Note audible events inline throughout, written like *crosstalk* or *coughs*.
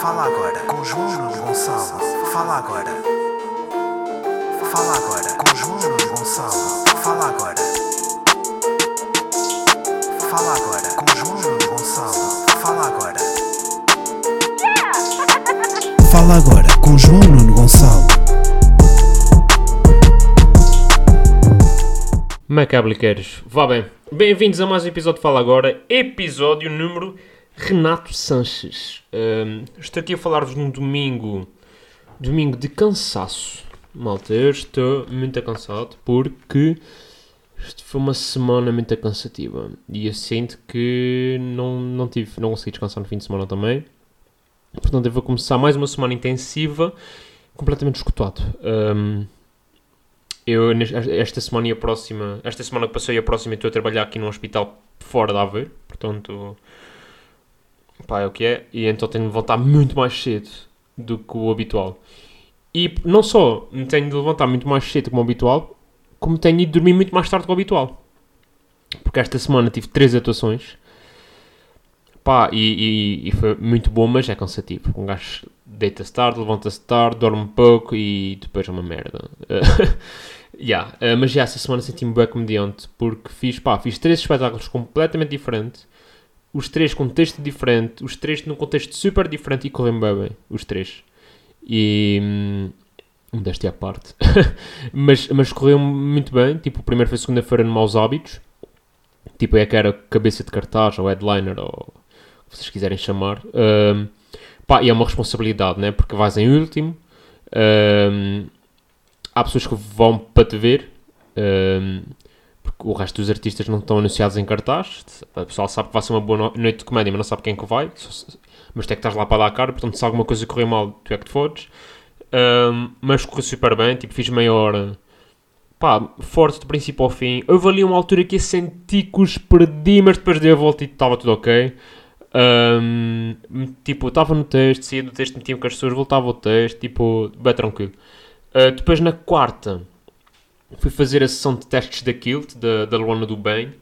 Fala agora com João Gonçalo. Fala agora. Fala agora com João Gonçalo. Fala agora. Fala agora com João Gonçalo. Fala agora. Fala agora com João Nuno Gonçalo. Macabliqueiros, vá bem. Bem-vindos a mais um episódio de Fala Agora, episódio número Renato Sanches. Ahm, estou aqui a falar-vos num domingo, domingo de cansaço. Malta, eu estou muito cansado porque isto foi uma semana muito cansativa e eu sinto que não, não, tive, não consegui descansar no fim de semana também. Portanto, eu vou começar mais uma semana intensiva, completamente escutado. Ahm, eu, esta semana e a próxima, esta semana que passou e a próxima, estou a trabalhar aqui num hospital fora de Aveiro, portanto, pá, é o que é, e então tenho de voltar muito mais cedo do que o habitual. E não só me tenho de levantar muito mais cedo como o habitual, como tenho de dormir muito mais tarde que o habitual. Porque esta semana tive três atuações, pá, e, e- e foi muito bom, mas é cansativo. Um gajo deita-se tarde, levanta-se tarde, dorme um pouco e depois é uma merda. *laughs* Yeah, uh, mas já essa semana senti-me bem comediante porque fiz, pá, fiz três espetáculos completamente diferentes, os três com texto diferente, os três num contexto super diferente e correm bem, os três. E. hum, Modéstia à parte. *laughs* mas, mas correu muito bem. Tipo, o primeiro foi segunda-feira no Maus Hábitos. Tipo, é que era cabeça de cartaz ou headliner ou o que vocês quiserem chamar. Um, pá, e é uma responsabilidade, né? Porque vais em último. Um, há pessoas que vão para te ver, porque o resto dos artistas não estão anunciados em cartaz. O pessoal sabe que vai ser uma boa no- noite de comédia, mas não sabe quem é que vai. Mas tu é que estás lá para dar a cara, portanto, se alguma coisa correr mal, tu é que te fodes. Ehm, mas correu super bem, tipo, fiz meia hora. Pá, forte do princípio ao fim. Houve ali uma altura que eu senti que os perdi, mas depois dei a volta e estava tudo ok. Ehm, tipo, estava no texto, saía do texto, metia com as pessoas, voltava ao texto, tipo, bem tranquilo. Uh, depois na quarta fui fazer a sessão de testes da Kilt, da, da Luana do Bem.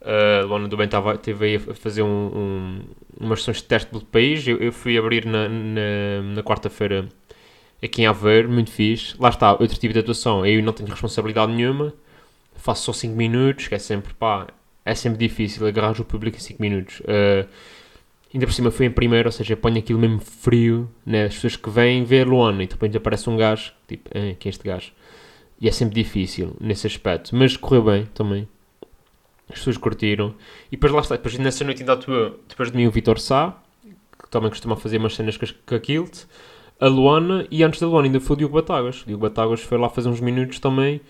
Uh, Luana do Bem estava, teve aí a fazer um, um, umas sessões de teste pelo país. Eu, eu fui abrir na, na, na quarta-feira aqui em Aveiro, muito fixe. Lá está, outro tipo de atuação. Eu não tenho responsabilidade nenhuma, faço só 5 minutos, que é sempre, pá, é sempre difícil agarrar o público em 5 minutos. Uh, Ainda por cima fui em primeiro, ou seja, ponho aquilo mesmo frio, né? As pessoas que vêm ver Luana e de repente aparece um gajo, tipo, quem é este gajo? E é sempre difícil nesse aspecto, mas correu bem também. As pessoas curtiram. E depois lá está, depois nessa noite ainda atua, depois de mim o Vitor Sá, que também costuma fazer umas cenas com, a Kilt, a Luana, e antes da Luana ainda foi o Diogo Batáguas. O Diogo Batáguas foi lá fazer uns minutos também.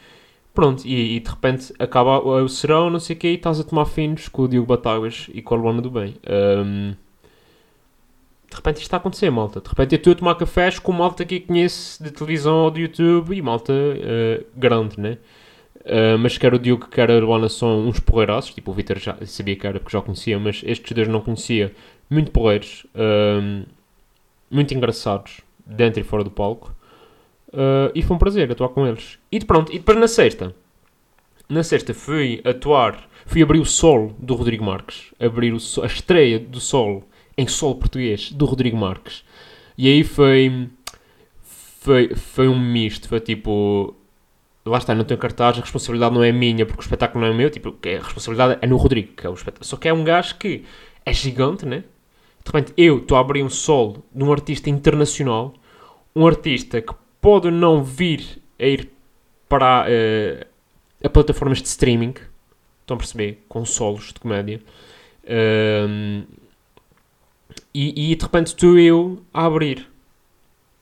Pronto, e, e de repente acaba o serão, não sei o quê, e estás a tomar finos com o Diogo Batáguas e com a Luana do Bem. Ahm, de repente isto está a acontecer, malta. De repente eu estou a tomar cafés com malta que conheço de televisão ou de YouTube e malta eh, grande, né? Eh, mas quer o Diogo, quer a Luana são uns porreiraços. Tipo, o Vitor já sabia que era porque já conhecia, mas estes dois não conhecia. Muito porreiros, ehm, muito engraçados, dentro e fora do palco. Eh, e foi um prazer atuar com eles. E pronto, e depois na sexta, na sexta fui atuar, fui abrir o solo do Rodrigo Marques, abrir o a estreia do solo em solo português do Rodrigo Marques. E aí foi, foi, foi um misto, foi tipo, lá está, não tenho cartaz, a responsabilidade não é minha, porque o espetáculo não é meu, tipo, que a responsabilidade é no Rodrigo, que é o espetáculo. Só que é um gajo que é gigante, né? De repente, eu estou a abrir um solo de um artista internacional, um artista que pode não vir a ir para eh, a plataformas de streaming, estão a perceber, com solos de comédia. E, e de repente estou eu a abrir.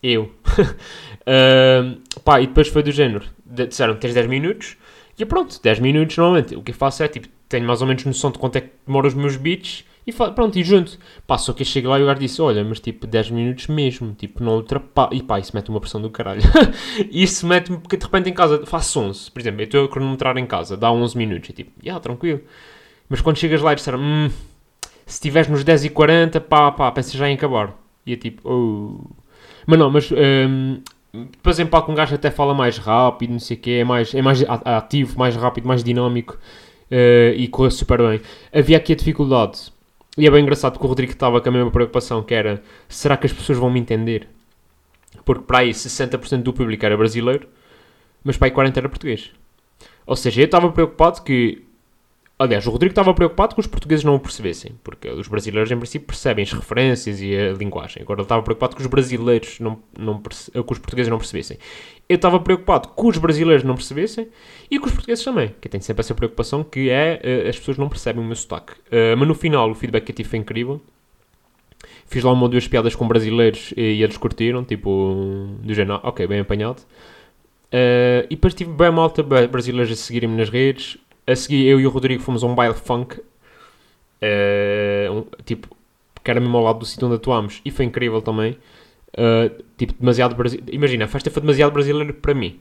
Eu. *laughs* Ahm, pá, e depois foi do género. Disseram tens 10 minutos. E pronto, 10 minutos normalmente. O que eu faço é tipo, tenho mais ou menos noção de quanto é que demora os meus beats. E pronto, e junto. Pá, só que eu chego lá e o gajo disse: Olha, mas tipo 10 minutos mesmo. Tipo, não ultrapassa. E pá, isso mete uma pressão do caralho. *laughs* isso mete-me, porque de repente em casa faço 11. Por exemplo, eu estou a cronometrar em casa, dá 11 minutos. E tipo, já, tranquilo. Mas quando chegas lá e disseram: Hum, se estiveres nos 10 e 40, pá, pá, pensa já em acabar. E é tipo, oh. Mas não, mas hum, depois em palco um gajo até fala mais rápido, não sei o quê, é mais, é mais ativo, mais rápido, mais dinâmico eh, e corre super bem. Havia aqui a dificuldade e é bem engraçado que o Rodrigo estava com a mesma preocupação, que era, será que as pessoas vão me entender? Porque para aí 60% do público era brasileiro, mas para aí 40% era português. Ou seja, eu estava preocupado que Aliás, o Rodrigo estava preocupado que os portugueses não o percebessem, porque os brasileiros, em princípio, percebem as referências e a linguagem. Agora, ele estava preocupado que os brasileiros não, não perce... que os portugueses não percebessem. Eu estava preocupado que os brasileiros não percebessem e que os portugueses também, que tenho sempre essa preocupação, que é uh, as pessoas não percebem o meu sotaque. Uh, mas no final, o feedback que eu tive foi incrível. Fiz lá uma ou duas piadas com brasileiros e, e eles curtiram, tipo, do género, ok, bem apanhado. Uh, e depois tive bem malta brasileiros a seguirem-me nas redes a seguir, eu e o Rodrigo fomos a um baile funk, uh, um, tipo, que era mesmo ao lado do sítio onde atuámos, e foi incrível também. Uh, tipo, demasiado brasileiro. Imagina, a festa foi demasiado brasileira para mim.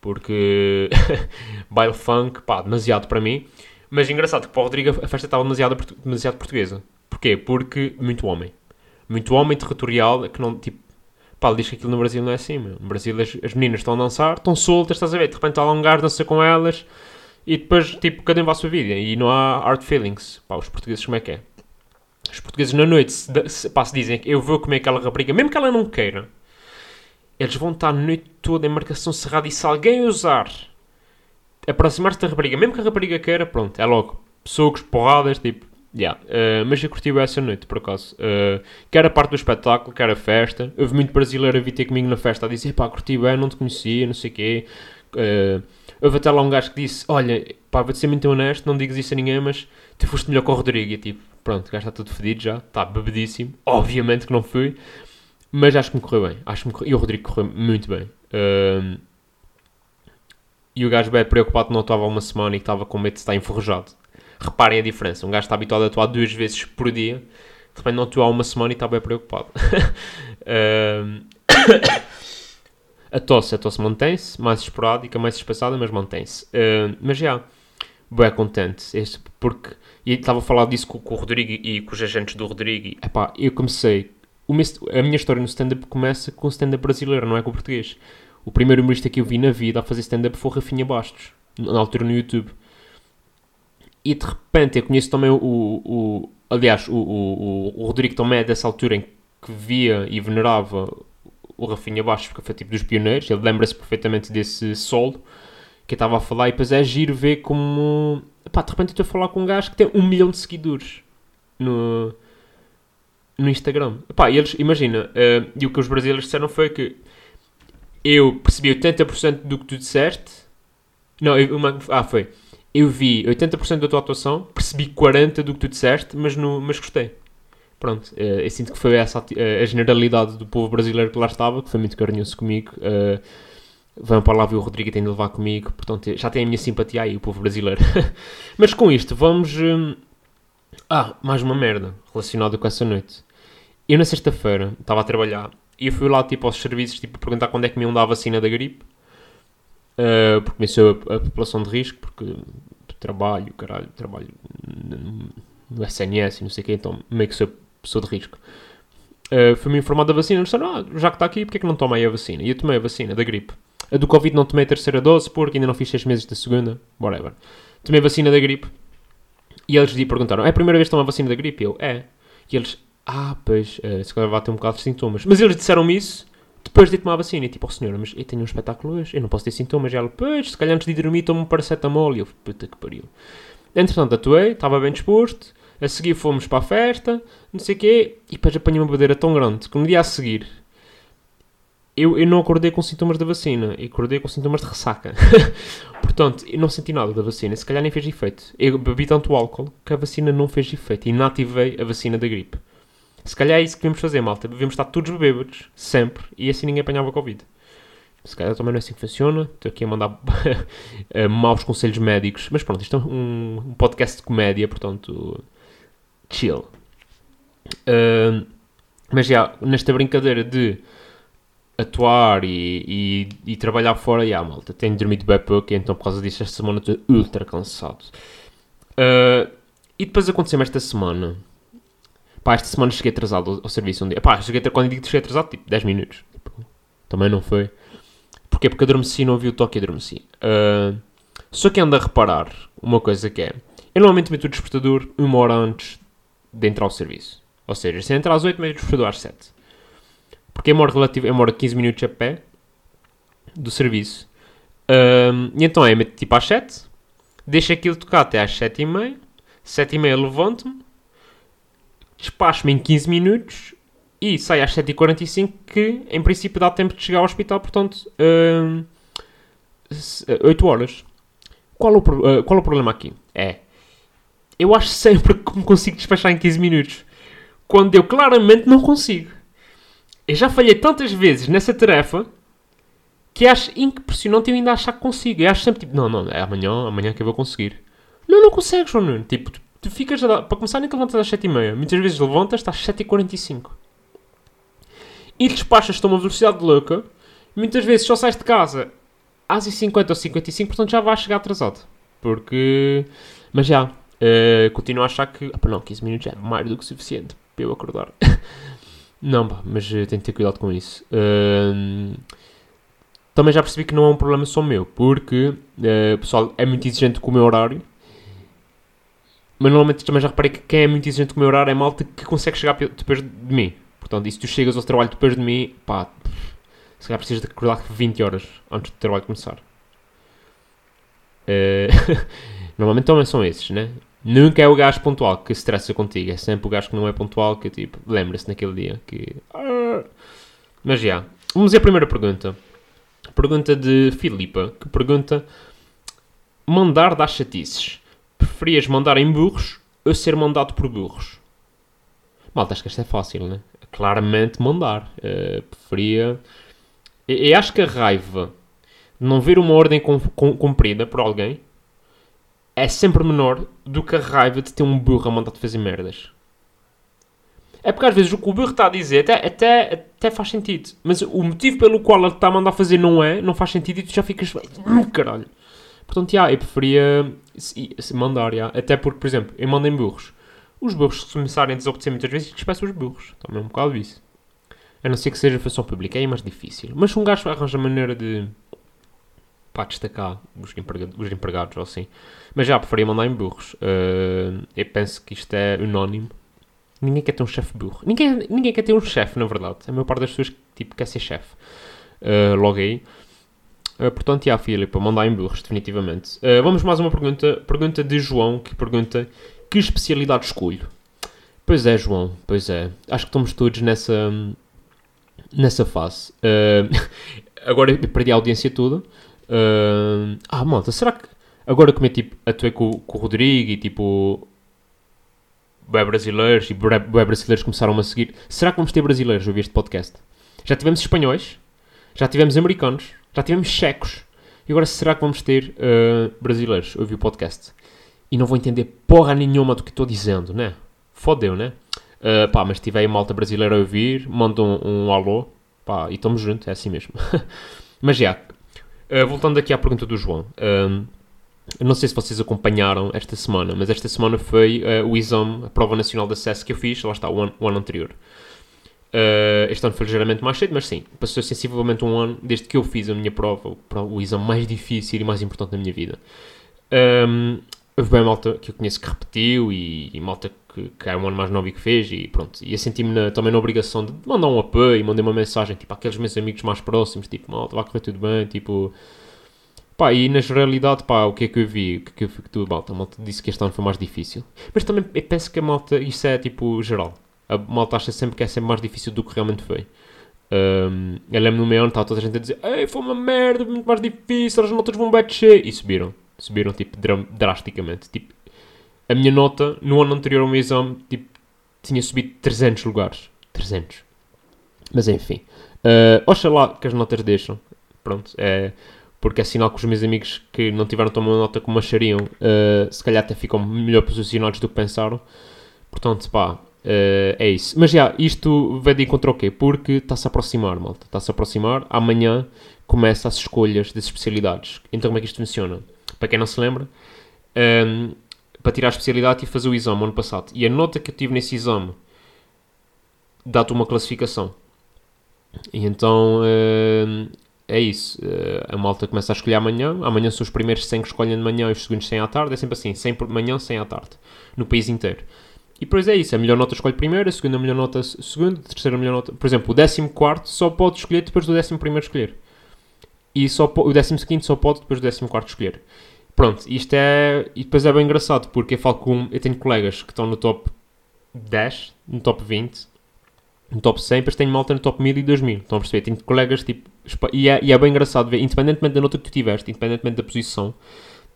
Porque *laughs* baile funk, pá, demasiado para mim. Mas engraçado que para o Rodrigo a festa estava demasiado, demasiado portuguesa. Porquê? Porque muito homem. Muito homem territorial, que não, tipo, pá, diz que aquilo no Brasil não é assim, meu. No Brasil as, as meninas estão a dançar, estão soltas, estás a ver? De repente está lá um gajo, dança com elas, e depois, tipo, cada um a sua vida e não há hard feelings. Pá, os portugueses como é que é? Os portugueses na noite, se, se, pá, se dizem que eu vou comer aquela rapariga, mesmo que ela não queira, eles vão estar a noite toda em marcação cerrada e se alguém usar aproximar-se da rapariga, mesmo que a rapariga queira, pronto, é logo. Socos, porradas, tipo, yeah. Uh, mas eu curti essa noite, por acaso. Uh, quer a parte do espetáculo, quer a festa. Houve muito brasileiro a vir ter comigo na festa a dizer, pá, curti bem, não te conhecia, não sei o quê. Uh, Houve até lá um gajo que disse: Olha, pá, vou-te ser muito honesto, não digas isso a ninguém, mas tu foste melhor com o Rodrigo. E tipo, pronto, o gajo está tudo fedido já, está bebedíssimo. Obviamente que não fui, mas acho que me correu bem. Acho que. E o Rodrigo correu muito bem. Um... E o gajo bem preocupado não estava uma semana e estava com medo de estar enferrujado. Reparem a diferença. Um gajo está habituado a atuar duas vezes por dia, de repente não atua uma semana e está bem preocupado. *coughs* um... A tosse, a tosse mantém-se, mais esporádica, mais espaçada, mas mantém-se. Uh, mas já, bem contente, este, porque e estava a falar disso com, com, o Rodrigo e com os agentes do Rodrigo. E, epá, eu comecei, a minha história no stand-up começa com o stand-up brasileiro, não é com o português. O primeiro humorista que eu vi na vida a fazer stand-up foi Rafinha Bastos, na altura no YouTube. E de repente eu conheço também o. o, o aliás, o, o, o Rodrigo também é dessa altura em que via e venerava o Rafinha Baixo, porque foi tipo dos pioneiros, ele lembra-se perfeitamente desse solo que eu estava a falar, e depois é giro ver como. Pá, de repente eu estou a falar com um gajo que tem um milhão de seguidores no, no Instagram. Pá, eles, imagina, uh, e o que os brasileiros disseram foi que eu percebi 80% do que tu disseste. Não, eu, uma, ah, foi. Eu vi 80% da tua atuação, percebi 40% do que tu disseste, mas, no, mas gostei. Pronto, uh, eu sinto que foi essa a, eh, a, generalidade do povo brasileiro que lá estava, que foi muito carinhoso comigo. Uh, vão para lá ver o Rodrigo e tem de levar comigo, portanto já tem a minha simpatia aí, o povo brasileiro. *laughs* Mas com isto, vamos. Hum... Ah, mais uma merda relacionada com essa noite. Eu na sexta-feira estava a trabalhar e eu fui lá tipo aos serviços tipo, perguntar quando é que me iam dar a vacina da gripe. Uh, porque me a, a população de risco, porque trabalho, caralho, trabalho no, no SNS e não sei o quê, então meio que sou pessoa de risco. Uh, Foi-me informado da vacina. Disseram, ah, já que está aqui, porque é que não toma aí a vacina? E eu tomei a vacina da gripe. A do Covid não tomei a terceira dose porque ainda não fiz 6 meses da segunda. Whatever. Tomei a vacina da gripe. E eles lhe perguntaram, é a primeira vez que toma a vacina da gripe? Eu, é. E eles, ah, pois, uh, se calhar vai ter um bocado de sintomas. Mas eles disseram-me isso depois de tomar a vacina. E tipo, oh senhora, mas eu tenho um espetáculo hoje, eu não posso ter sintomas. E ela, pois, se calhar antes de dormir tomo um paracetamol. E eu, puta que pariu. Entretanto, atuei, estava bem disposto. A seguir fomos para a festa, não sei o quê, e depois apanhei uma badeira tão grande que no dia a seguir eu, eu não acordei com sintomas da vacina, eu acordei com sintomas de ressaca. *laughs* Portanto, eu não senti nada da vacina, se calhar nem fez efeito. Eu bebi tanto álcool que a vacina não fez efeito e inativei a vacina da gripe. Se calhar é isso que devemos fazer, malta. Devemos estar todos bêbados, sempre, e assim ninguém apanhava Covid. Se calhar também não é assim que funciona. Estou aqui a mandar *laughs* eh, maus conselhos médicos. Mas pronto, isto é um podcast de comédia, portanto, chill. Uh, mas já, nesta brincadeira de atuar e, e, e trabalhar fora, já, malta, tenho dormido bem pouco, então por causa disso esta semana estou ultra cansado. Uh, e depois aconteceu-me esta semana. Pá, esta semana cheguei atrasado ao, serviço um dia. Pá, cheguei, quando digo que cheguei atrasado, tipo 10 minutos. Tipo, também não foi. Porquê? Porque adormeci não ouvi o toque e adormeci. Uh, só que ando a reparar uma coisa que é... Eu normalmente meto o despertador uma hora antes de entrar ao serviço. Ou seja, se entrar às 8, mas desfredou às 7. Porque eu moro, relativo, eu moro 15 minutos a pé do serviço. Um, e então é, meto tipo às 7, deixo aquilo tocar até às 7 e meia, 7 e meia levanto-me, despacho-me em 15 minutos e saio às 7h45 que em princípio dá tempo de chegar ao hospital, portanto um, 8 horas. Qual o, uh, qual o problema aqui? É, eu acho sempre que me consigo despachar em 15 minutos, quando eu claramente não consigo. Eu já falhei tantas vezes nessa tarefa que acho impressionante eu ainda achar que consigo. Eu acho sempre tipo, não, não, é amanhã, amanhã que eu vou conseguir. Não, não consegues, João Nuno. Tipo, tu, tu ficas, a dar, para começar, nem que levantas às 7h30. Muitas vezes levantas, estás às 7h45. E despachas-te a uma velocidade louca. Muitas vezes só sais de casa às 50 ou 55, portanto já vais chegar atrasado. Porque. Mas já. Uh, continuo a achar que. Ah, não, 15 minutos é mais do que suficiente para eu acordar. *laughs* não, pá, mas uh, tenho que ter cuidado com isso. Uh, também já percebi que não é um problema só meu, porque uh, o pessoal é muito exigente com o meu horário. Mas normalmente também já reparei que quem é muito exigente com o meu horário é malta que consegue chegar depois de mim. Portanto, e se tu chegas ao trabalho depois de mim, pá, se calhar precisas de acordar 20 horas antes do trabalho começar. Uh, *laughs* normalmente também são esses, né? Nunca é o gajo pontual que se estressa contigo, é sempre o gajo que não é pontual que tipo, lembra-se naquele dia que. Ah. Mas já. Vamos a primeira pergunta. Pergunta de Filipa, que pergunta: Mandar dar chatices. Preferias mandar em burros ou ser mandado por burros? Malta, acho que isto é fácil, né? Claramente mandar. Uh, preferia. Eu acho que a raiva de não ver uma ordem cumprida por alguém é sempre menor do que a raiva de ter um burro a mandar-te fazer merdas. É porque às vezes o que o burro está a dizer até, até, até faz sentido. Mas o motivo pelo qual ele está a mandar fazer não é, não faz sentido e tu já ficas. Hum, caralho. Portanto, já, eu preferia mandar, já. Até porque, por exemplo, eu mando em burros. Os burros, se começarem a desobedecer muitas vezes, despeço os burros. Também é um bocado isso. A não ser que seja função pública, é mais difícil. Mas se um gajo arranja maneira de. Pá, destacar os empregados, os empregados ou assim. Mas já, preferia mandar em burros. Uh, eu penso que isto é unónimo Ninguém quer ter um chefe burro. Ninguém, ninguém quer ter um chefe, na verdade. A maior parte das pessoas tipo, quer ser chefe. Uh, logo aí. Uh, portanto, já, Filipe, mandar em burros, definitivamente. Uh, vamos mais uma pergunta. Pergunta de João, que pergunta que especialidade escolho? Pois é, João, pois é. Acho que estamos todos nessa, nessa fase. Uh, *laughs* agora perdi a audiência toda. Uh, ah, malta, será que agora como é tipo, atuei com, com o Rodrigo e tipo bué brasileiros e bué brasileiros começaram a seguir. Será que vamos ter brasileiros a ouvir este podcast? Já tivemos espanhóis, já tivemos americanos, já tivemos checos. E agora será que vamos ter uh, brasileiros a ouvir o podcast? E não vou entender porra nenhuma do que estou dizendo, né? Fodeu, né? Uh, pá, mas tiver aí malta brasileira a ouvir, manda um, um alô. Pá, e estamos juntos, é assim mesmo. *laughs* mas já, uh, voltando aqui à pergunta do João. Eu não sei se vocês acompanharam esta semana, mas esta semana foi uh, o exame, a prova nacional de acesso que eu fiz, lá está, o ano, o ano anterior. Uh, este ano foi ligeiramente mais cedo, mas sim, passou sensivelmente um ano desde que eu fiz a minha prova, o, exame mais difícil e mais importante da minha vida. Um, houve bem malta que eu conheço que repetiu e, e malta que, que é um ano mais novo e que fez e pronto. E eu senti-me também na obrigação de mandar um apoio, mandei uma mensagem tipo àqueles meus amigos mais próximos, tipo, malta, vai correr tudo bem, tipo Pá, e na generalidade, pá, o que é que eu vi? O que é que eu vi que malta? A malta disse que este ano foi mais difícil. Mas também eu penso que a malta, isso é tipo geral. A malta acha sempre que é sempre mais difícil do que realmente foi. Um, eu lembro no meu ano, estava toda a gente a dizer Ei, foi uma merda, muito mais difícil, as notas vão bater. E subiram. Subiram, tipo, drasticamente. Tipo, a minha nota no ano anterior ao meu exame, tipo, tinha subido 300 lugares. 300. Mas enfim. Uh, oxalá que as notas deixam. Pronto, é porque é sinal que os meus amigos que não tiveram tão boa nota como achariam, uh, se calhar até ficam melhor posicionados do que pensaram. Portanto, pá, uh, é isso. Mas já, isto vai de encontro ao quê? Porque está-se a aproximar, malta. Está-se a aproximar. Amanhã começa as escolhas das especialidades. Então, como é que isto funciona? Para quem não se lembra, um, para tirar a especialidade e fazer o exame ano passado. E a nota que eu tive nesse exame dá-te uma classificação. E então uh, é isso. Uh, a malta começa a escolher amanhã. Amanhã são os primeiros 100 que escolhem de manhã e os segundos 100 à tarde. É sempre assim: 100 por manhã, 100 à tarde. No país inteiro. E depois é isso, a melhor nota escolhe primeiro, a segunda melhor nota segunda, a terceira melhor nota... Por exemplo, o décimo quarto só pode escolher depois do décimo primeiro escolher. E só o décimo seguinte só pode depois do décimo quarto escolher. Pronto, isto é... E depois é bem engraçado, porque eu falo com... Eu tenho colegas que estão no top 10, no top 20, no top 100, depois tenho malta no top 1000 e 2000. Estão a perceber? Tenho colegas, tipo... E é, e é bem engraçado ver, independentemente da nota que tu tiveste, independentemente da posição,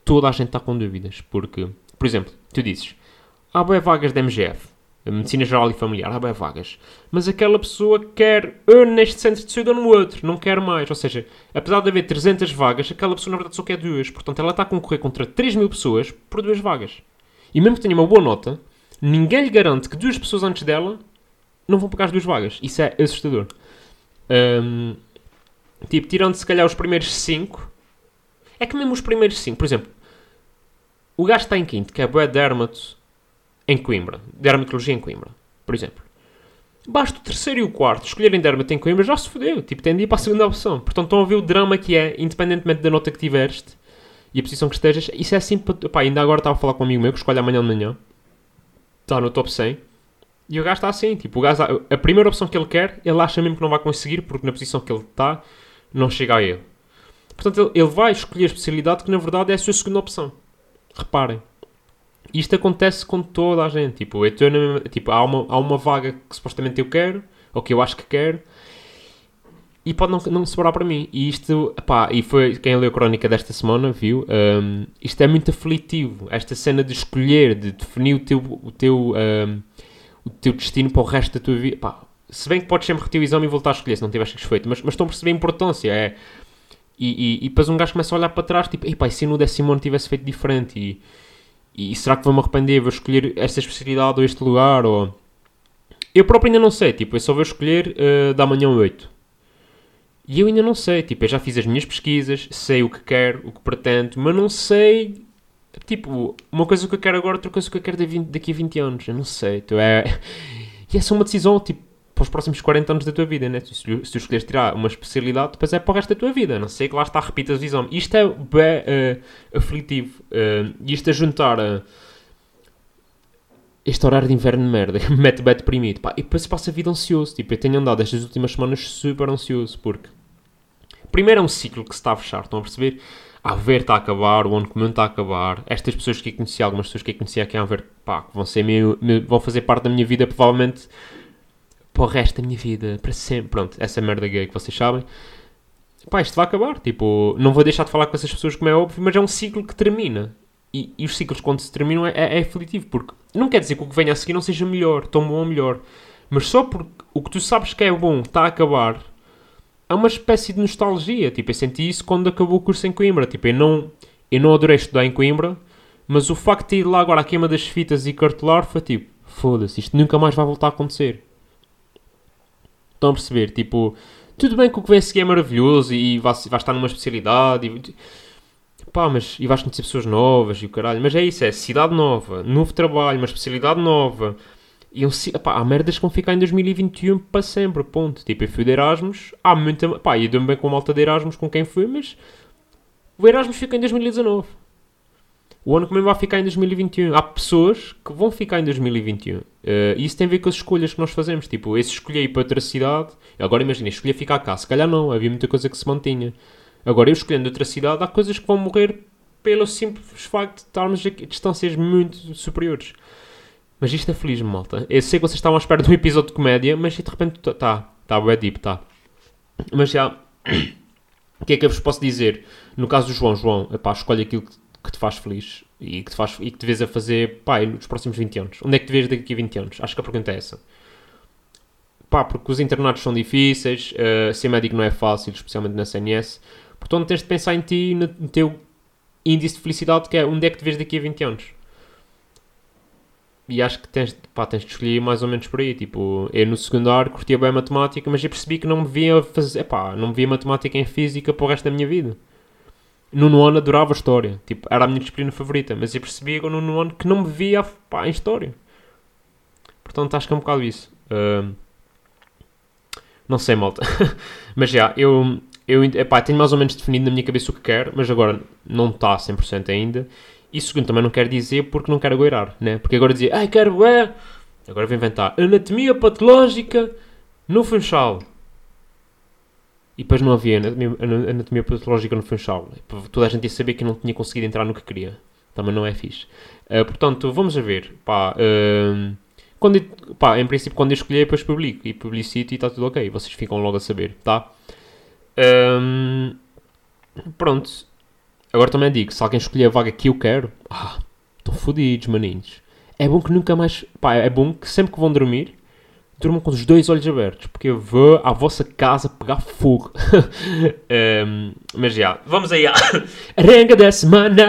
toda a gente está com dúvidas. Porque, por exemplo, tu dizes... Há boas vagas da MGF. Medicina Geral e Familiar, há boas vagas. Mas aquela pessoa quer ou neste centro de saúde ou no outro, não quer mais. Ou seja, apesar de haver 300 vagas, aquela pessoa na verdade só quer duas. Portanto, ela está a concorrer contra 3 mil pessoas por duas vagas. E mesmo que tenha uma boa nota, ninguém lhe garante que duas pessoas antes dela não vão pegar as duas vagas. Isso é assustador. Hum, tipo, tirando se calhar os primeiros 5. É que mesmo os primeiros 5, por exemplo, o gajo está em quinto, que é Boé Dermato em Coimbra. Dermatologia em Coimbra, por exemplo. Basta o terceiro e o quarto escolherem dermato em Coimbra, já se fodeu. Tipo, tem de ir para a segunda opção. Portanto, estão a ver o drama que é, independentemente da nota que tiveste e a posição que estejas. Isso é assim, pá, ainda agora estava a falar com um amigo meu que escolhe amanhã de manhã. Está no top 100. E o gajo está assim, tipo, o gajo, a primeira opção que ele quer, ele acha mesmo que não vai conseguir, porque na posição que ele está, não chega a ele. Portanto, ele vai escolher a especialidade que na verdade é a sua segunda opção. Reparem. Isto acontece com toda a gente. Tipo, eu na tipo há, uma, há uma vaga que supostamente eu quero, ou que eu acho que quero, e pode não, não sobrar para mim. E isto, pá, e foi quem leu a crónica desta semana, viu? hum, isto é muito aflitivo. Esta cena de escolher, de definir o teu, o teu, hum, o teu destino para o resto da tua vida. Pá, se bem que podes sempre repetir o exame e voltar a escolher se não tiveres satisfeito, mas, mas estão a perceber a importância. É, e, e, e depois um gajo começa a olhar para trás, tipo, pá, e se no décimo ano tivesse feito diferente? E, e será que vou-me arrepender? Vou escolher esta especialidade ou este lugar? Ou... Eu próprio ainda não sei, tipo, eu só vou escolher uh, da manhã 8. E eu ainda não sei, tipo, eu já fiz as minhas pesquisas, sei o que quero, o que pretendo, mas não sei, tipo, uma coisa que eu quero agora, outra coisa que eu quero daqui a 20 daqui a 20 anos, eu não sei, tu é... *laughs* E é uma decisão, tipo, para os próximos 40 anos da tua vida, né? Se se tu escolheres tirar uma especialidade, depois é para o resto da tua vida, não sei que lá está, repitas o exame. Isto é bem uh, aflitivo, uh, isto a juntar a este horário de inverno de merda me *laughs* mete bem deprimido. Pá, e depois passa a vida ansioso. Tipo, eu tenho andado estas últimas semanas super ansioso, porque primeiro é um ciclo que se está a fechar, estão a perceber? A ver está a acabar, o ano comum está a acabar. Estas pessoas que eu conheci, algumas pessoas que eu conheci aqui a ver, pá, vão ser meio- vão fazer parte da minha vida, provavelmente para o resto da minha vida, para sempre. Pronto, essa merda gay que vocês sabem. Pá, isto vai acabar. Tipo, não vou deixar de falar com essas pessoas, como é óbvio, mas é um ciclo que termina. E, e os ciclos, quando se terminam, é, é, é aflitivo, porque não quer dizer que o que venha a seguir não seja melhor, tão bom ou melhor. Mas só porque o que tu sabes que é bom está a acabar, é uma espécie de nostalgia. Tipo, eu senti isso quando acabou o curso em Coimbra. Tipo, eu não, eu não adorei estudar em Coimbra, mas o facto de ir lá agora à queima das fitas e cartelar foi tipo, foda-se, isto nunca mais vai voltar a acontecer. Estão a perceber? Tipo, tudo bem que o que vem a seguir é maravilhoso e vais, vais estar numa especialidade e, pá, mas, e vais conhecer pessoas novas e o caralho, mas é isso, é cidade nova, novo trabalho, uma especialidade nova. E ci- pá, há merdas que vão ficar em 2021 para sempre, ponto. Tipo, eu fui de Erasmus, há muita. pá, e dou-me bem com a malta de Erasmus com quem fui, mas o Erasmus fica em 2019. O ano vem vai ficar em 2021. Há pessoas que vão ficar em 2021. Eh, e isso tem a ver com as escolhas que nós fazemos. Tipo, esse escolhi para outra cidade. Agora imagina, escolhi ficar cá. Se calhar não, havia muita coisa que se mantinha. Agora eu escolhendo outra cidade, há coisas que vão morrer pelo simples facto de estarmos a distâncias muito superiores. Mas isto é feliz, malta. Eu sei que vocês estavam à espera de um episódio de comédia, mas de repente está, tá, tá, bué deep, tá. Mas já, *coughs* o que é que eu vos posso dizer? No caso do João, João, epá, escolhe aquilo que, que te faz feliz e que te, faz, e que te vês a fazer, pá, nos próximos 20 anos. Onde é que te vês daqui a 20 anos? Acho que a pergunta é essa. Pá, porque os internatos são difíceis, eh, ser médico não é fácil, especialmente na CNS. Portanto, tens de pensar em ti, no, no teu índice de felicidade, que é onde é que te vês daqui a 20 anos. E acho que tens, pá, tens de escolher mais ou menos por aí. Tipo, eu no secundário curtia bem matemática, mas eu percebi que não me via fazer, epá, não me via matemática em física para o resto da minha vida. No nono ano adorava história, tipo, era a minha disciplina favorita, mas eu percebi agora no ano que não me via pá, em história. Portanto, acho que é um bocado isso. Ahm, não sei, malta. *laughs* mas já, eu, eu epá, tenho mais ou menos definido na minha cabeça o que quero, mas agora não está 100% ainda. E segundo, também não quero dizer porque não quero agoirar, né? Porque agora dizia, ai, quero é... Agora vou inventar anatomia patológica no Funchal. E depois não havia anatomia, patológica no Funchal. Toda a gente ia saber que não tinha conseguido entrar no que queria. Também não é fixe. Uh, portanto, vamos a ver. Pá, uh, quando, pá, em princípio, quando eu escolher, depois publico. E publicito e está tudo ok. Vocês ficam logo a saber, tá? Um, pronto. Agora também digo, se alguém escolher a vaga que eu quero, ah, estão fodidos, maninhos. É bom que nunca mais... Pá, é bom que sempre que vão dormir, durmam com os dois olhos abertos, porque eu vou à vossa casa pegar fogo. *laughs* um, mas já, vamos aí arenga *coughs* da semana.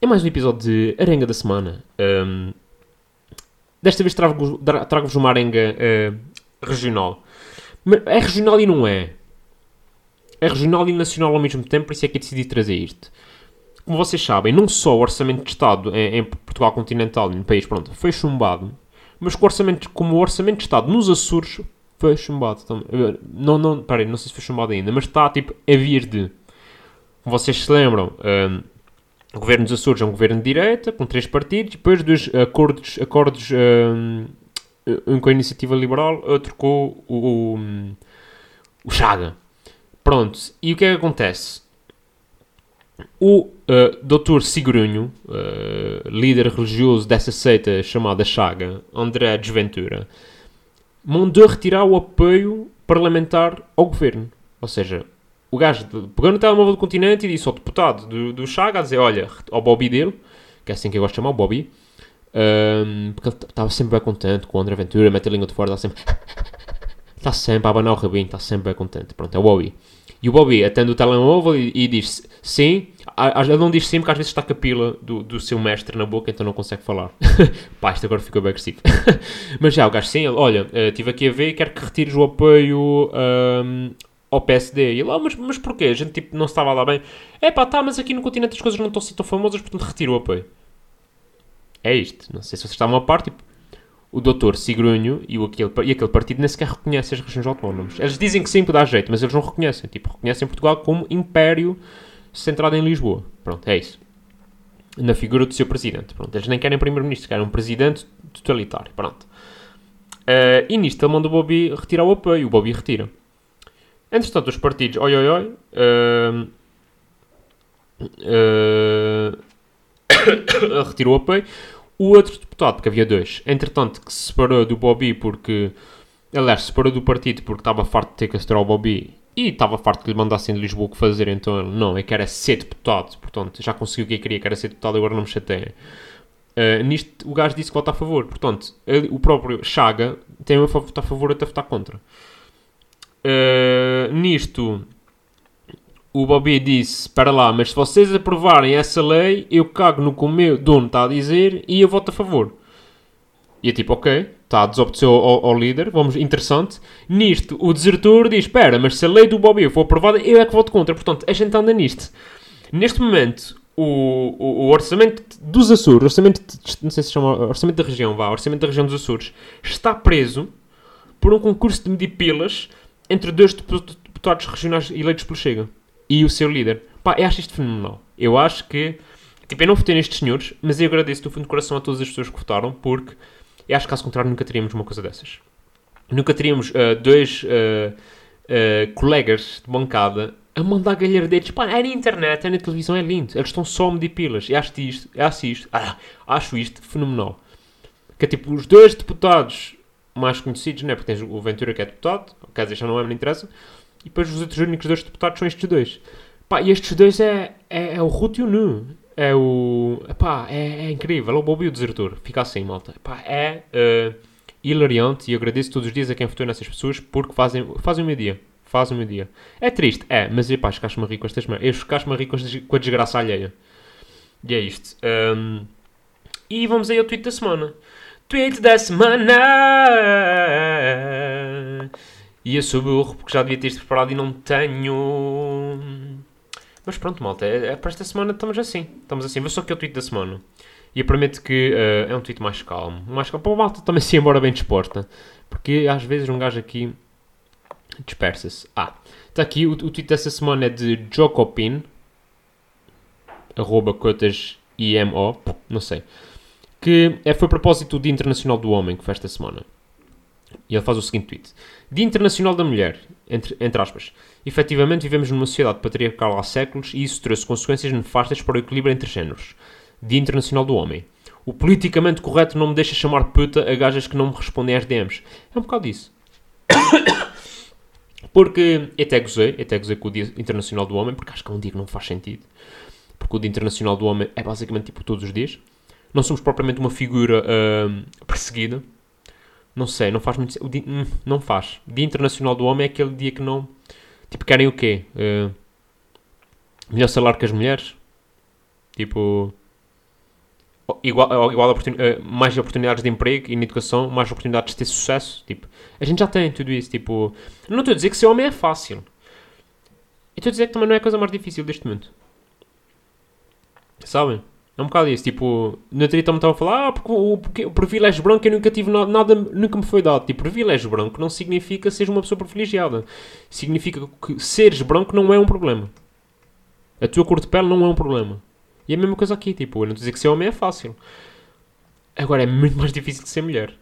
É mais um episódio de arenga da semana. Um, desta vez trago-vos trago uma arenga uh, regional. É regional e não é. É regional e nacional ao mesmo tempo, por isso é que eu decidi trazer isto como vocês sabem, não só o orçamento de Estado em, em Portugal continental no país, pronto, foi chumbado, mas o orçamento, como o orçamento de Estado nos Açores foi chumbado também. Não, não, peraí, não sei se foi chumbado ainda, mas está tipo a vir de. Como vocês se lembram, um, o governo dos Açores é um governo de direita, com três partidos, depois dos acordos, acordos um, um com a iniciativa liberal, outro com o, o, o Chaga. Pronto, e o que é que acontece? O uh, Dr. Uh, líder religioso dessa seita chamada Chaga, André Desventura, mandou retirar o apoio parlamentar ao governo. Ou seja, o gajo pegou no telemóvel do continente e disse ao deputado do, do Chaga a dizer: Olha, ao Bobby dele, que é assim que eu gosto de chamar, o Bobby, um, ehm, porque ele estava sempre bem contente com o André Ventura, mete a língua de fora, está sempre. está *laughs* sempre a abanar o rabinho, está sempre bem contente. Pronto, é o Bobby. E o Bobby atende o telemóvel e, e diz sim. Ele não diz sim porque às vezes está com a pila do, do seu mestre na boca, então não consegue falar. *laughs* Pá, isto agora ficou bem agressivo. *laughs* Mas já, o gajo sim, ele, olha, estive aqui a ver e quero que retires o apoio um, ao PSD. E ele, oh, mas, mas porquê? A gente tipo, não estava lá bem. É pá, tá, mas aqui no continente as coisas não estão assim tão famosas, portanto retiro o apoio. É isto. Não sei se vocês estavam a parte, tipo, o doutor Sigrunho e, o, aquele, e aquele partido nem sequer reconhecem as regiões autónomas. Eles dizem que sim, dá jeito, mas eles não reconhecem. Tipo, reconhecem Portugal como império centrado em Lisboa. Pronto, é isso. Na figura do seu presidente. Pronto, eles nem querem primeiro-ministro, querem um presidente totalitário. Pronto. Uh, e nisto ele manda o Bobby retirar o apoio. O Bobby retira. Entretanto, os partidos, oi, oi, oi, *coughs* uh, uh, o apoio. O outro deputado, porque havia dois, entretanto, que se separou do Bobby porque. Aliás, se separou do partido porque estava farto de ter que assinar o Bobby e estava farto que lhe mandassem de Lisboa o que fazer, então não, é que era ser deputado, portanto, já conseguiu o que queria, que era ser deputado, agora não me chateia. Uh, nisto, o gajo disse que vota a favor, portanto, ele, o próprio Chaga tem a votar a favor até votar contra. Uh, nisto, o Bobby disse: Espera lá, mas se vocês aprovarem essa lei, eu cago no que o meu dono está a dizer e eu voto a favor. E é tipo, ok, está a desobedecer ao, ao, líder, vamos, interessante. Nisto, o desertor diz: Espera, mas se a lei do Bobby for aprovada, eu é que voto contra. Portanto, a gente anda nisto. Neste momento, o, o, o orçamento dos Açores, orçamento, de, não sei se chama orçamento da região, vá, orçamento da região dos Açores, está preso por um concurso de medir pilas entre dois deputados regionais eleitos pelo Chega e o seu líder. Pá, eu acho isto fenomenal. Eu acho que. Tipo, eu não votei nestes senhores, mas eu agradeço do fundo do coração a todas as pessoas que votaram, porque eu acho que, caso contrário, nunca teríamos uma coisa dessas. Nunca teríamos uh, dois uh, uh, colegas de bancada a mandar galhardetes. Pá, é na internet, é na televisão, é lindo. Eles estão só a medir pilas. Eu acho isto, eu acho isto, ah, acho isto fenomenal. Que é tipo, os dois deputados mais conhecidos, né? Porque tens o Ventura que é deputado, quer dizer, já não é, não interessa e depois os outros únicos dois deputados são estes dois. Pá, e estes dois é, é, é o Ruth e o Nu. É o. Pá, é, é incrível. É o Bobo e o desertor. Fica assim, malta. Pá, é uh, hilariante e agradeço todos os dias a quem votou nessas pessoas porque fazem, fazem o meu dia. Fazem o meu dia. É triste, é, mas pá, escacho-me a rir com estas merdas. Eu escacho-me a rir com a desgraça alheia. E é isto. Um, e vamos aí ao tweet da semana. Tweet da semana! E eu sou burro porque já devia ter isto preparado e não tenho. Mas pronto, malta, é, é, para esta semana estamos assim. Estamos assim. Vou só que é o tweet da semana. E eu prometo que uh, é um tweet mais calmo. Mais calmo. Para a malta também se embora bem disposta. Porque às vezes um gajo aqui dispersa-se. Ah, está aqui o, o tweet dessa semana é de Jocopin. arroba cotas IMO, não sei, que é, foi a propósito do Dia Internacional do Homem, que foi esta semana. E ele faz o seguinte tweet. Dia Internacional da Mulher, entre, entre aspas. Efetivamente vivemos numa sociedade patriarcal há séculos e isso trouxe consequências nefastas para o equilíbrio entre géneros. Dia Internacional do Homem. O politicamente correto não me deixa chamar puta a gajas que não me respondem às DMs. É um bocado isso. *coughs* Porque até gozei, até gozei com o Dia Internacional do Homem, porque acho que é um dia que não faz sentido. Porque o Dia Internacional do Homem é basicamente tipo todos os dias. Não somos propriamente uma figura hum, perseguida. Não sei, não faz muito. o dia- hum, não faz. Dia Internacional do Homem é aquele dia que não. Tipo, querem o quê? Uh, melhor salário que as mulheres? Tipo. Igual, igual oportun- uh, mais oportunidades de emprego e na educação, mais oportunidades de ter sucesso. Tipo, a gente já tem tudo isso. Tipo, não estou a dizer que ser homem é fácil. Estou a dizer que também não é a coisa mais difícil deste momento. Sabem? É um bocado isso. Tipo, na teoria também estava a falar, ah, porque o, porque o privilégio branco eu nunca tive na- nada, nunca me foi dado. Tipo, privilégio branco não significa seres uma pessoa privilegiada. Significa que seres branco não é um problema. A tua cor de pele não é um problema. E é a mesma coisa aqui. Tipo, eu não dizer que ser homem é fácil. Agora é muito mais difícil de ser mulher.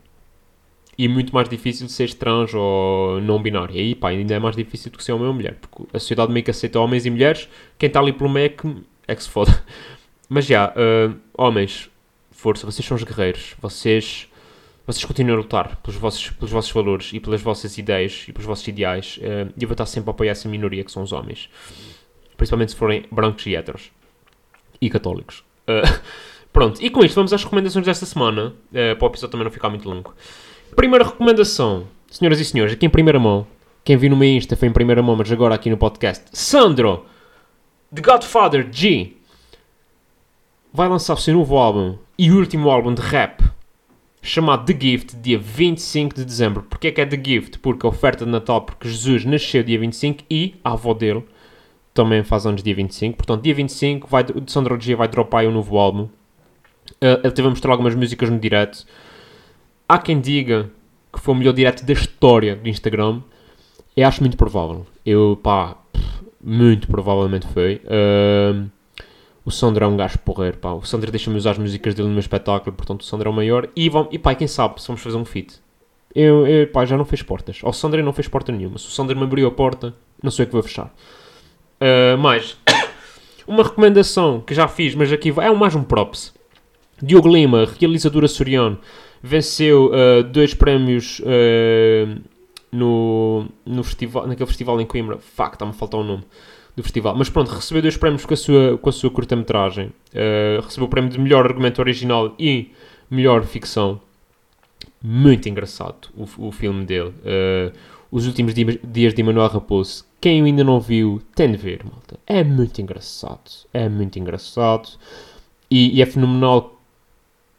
E muito mais difícil de ser trans ou não binário. E aí, pá, ainda é mais difícil do que ser homem ou mulher. Porque a sociedade meio que aceita homens e mulheres. Quem está ali pelo meio é que, é que se foda. Mas já, ah, homens, força, vocês são os guerreiros. Vocês, vocês continuam a lutar pelos vossos, pelos vossos valores e pelas vossas ideias e pelos vossos ideais. ah, e eu vou estar sempre a apoiar essa minoria que são os homens. Principalmente se forem brancos e héteros. E católicos. Ah, *laughs* pronto, e com isto vamos às recomendações desta semana. ah, para o episódio também não ficar muito longo. Primeira recomendação, senhoras e senhores, aqui em primeira mão. Quem viu no meu Insta foi em primeira mão, mas agora aqui no podcast. Sandro, The Godfather G, vai lançar o seu novo álbum e último álbum de rap, chamado The Gift, dia 25 de dezembro. Porquê é que é The Gift? Porque a oferta de Natal, porque Jesus nasceu dia 25 e a avó dele também faz anos dia 25. Portanto, dia 25, vai, o Sandro G vai dropar um novo álbum. Uh, ele teve a mostrar algumas músicas no direto. Há quem diga que foi o melhor direto da história do Instagram. Eu acho muito provável. Eu, pá, muito provavelmente foi. Ahm, o Sandro é um gajo porreiro, pá. O Sandro deixa-me usar as músicas dele no meu espetáculo, portanto o Sandro é o maior. E, vão, e pá, quem sabe se vamos fazer um feat. Eu, eu, pá, já não fez portas. Ao Sandro não fez porta nenhuma. Se o Sandro me abriu a porta, não sei o que vou fechar. Ah, mais, *coughs* uma recomendação que já fiz, mas aqui vai- é um- mais um props. Diogo Lima, realizador açoriano, venceu ah, dois prémios ah, no, no festival, naquele festival em Coimbra. Fuck, está-me a faltar o nome do festival. Mas pronto, recebeu dois prémios com a sua, com a sua curta-metragem. Ah, recebeu o prémio de melhor argumento original e melhor ficção. Muito engraçado o, o filme dele. Ah, os últimos di- dias de Emanuel Raposo. Quem ainda não viu, tem de ver, malta. É muito engraçado. É muito engraçado. E, e é fenomenal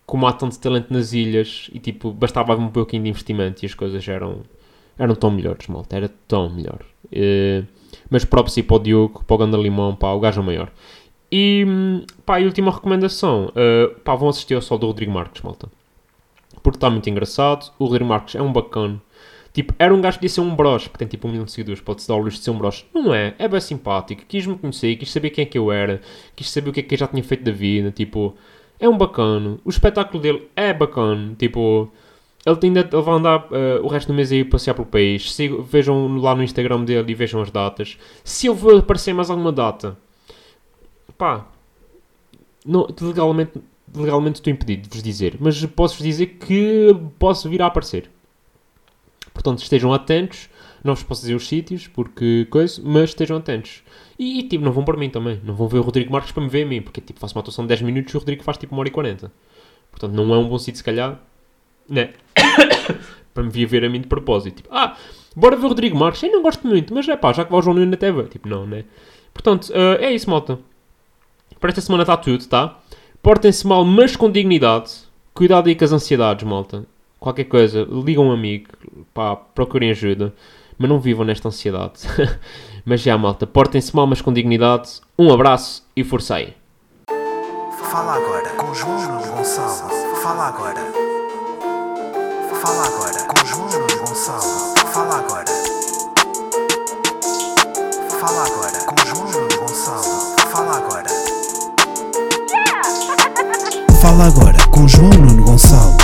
como há tanto talento nas ilhas e tipo, bastava um pouquinho de investimento e as coisas eram, eram tão melhores, malta. Era tão melhor. Eh, mas próprio sim para o Diogo, para o Ganda Limão, pá, o gajo é maior. E pá, e última recomendação: eh, pá, vão assistir ao sol do Rodrigo Marques, malta. Porque está muito engraçado. O Rodrigo Marques é um bacana. Tipo, era um gajo que podia ser um broche, porque tem tipo um milhão de seguidores, pode-se dar o luxo de ser um broche. Não é, é bem simpático, quis-me conhecer, quis saber quem é que eu era, quis saber o que é que eu já tinha feito da vida, tipo, é um bacana. O espetáculo dele é bacana, tipo, ele ainda ele vai andar eh, o resto do mês aí passear pelo país. Sigam- vejam lá no Instagram dele e vejam as datas. Se eu vou aparecer mais alguma data, pá, não, legalmente, legalmente estou impedido de vos dizer, mas posso-vos dizer que posso vir a aparecer. Portanto, estejam atentos. Não vos posso dizer os sítios, porque coisa, mas estejam atentos. E, tipo, não vão por mim também. Não vão ver o Rodrigo Marques para me ver a mim, porque tipo, faço uma atuação de 10 minutos e o Rodrigo faz tipo 1 hora e 40. Portanto, não é um bom sítio, se calhar, né? *coughs* para me vir ver a mim de propósito. Tipo, ah, bora ver o Rodrigo Marques. Eu não gosto muito, mas é pá, já que vai o João Nuno na TV. Tipo, não, né? Portanto, eh, é isso, malta. Para esta semana está tudo, tá? Portem-se mal, mas com dignidade. Cuidado aí com as ansiedades, malta. Qualquer coisa, ligam um amigo, pá, procurem ajuda. Mas não vivam nesta ansiedade. *laughs* mas já, malta, portem-se mal, mas com dignidade. Um abraço e aí. Fala agora Fala agora com João Nuno Gonçalo. Fala agora. Fala agora com João Nuno Gonçalo. Fala agora. *laughs* Fala agora com João Nuno Gonçalo.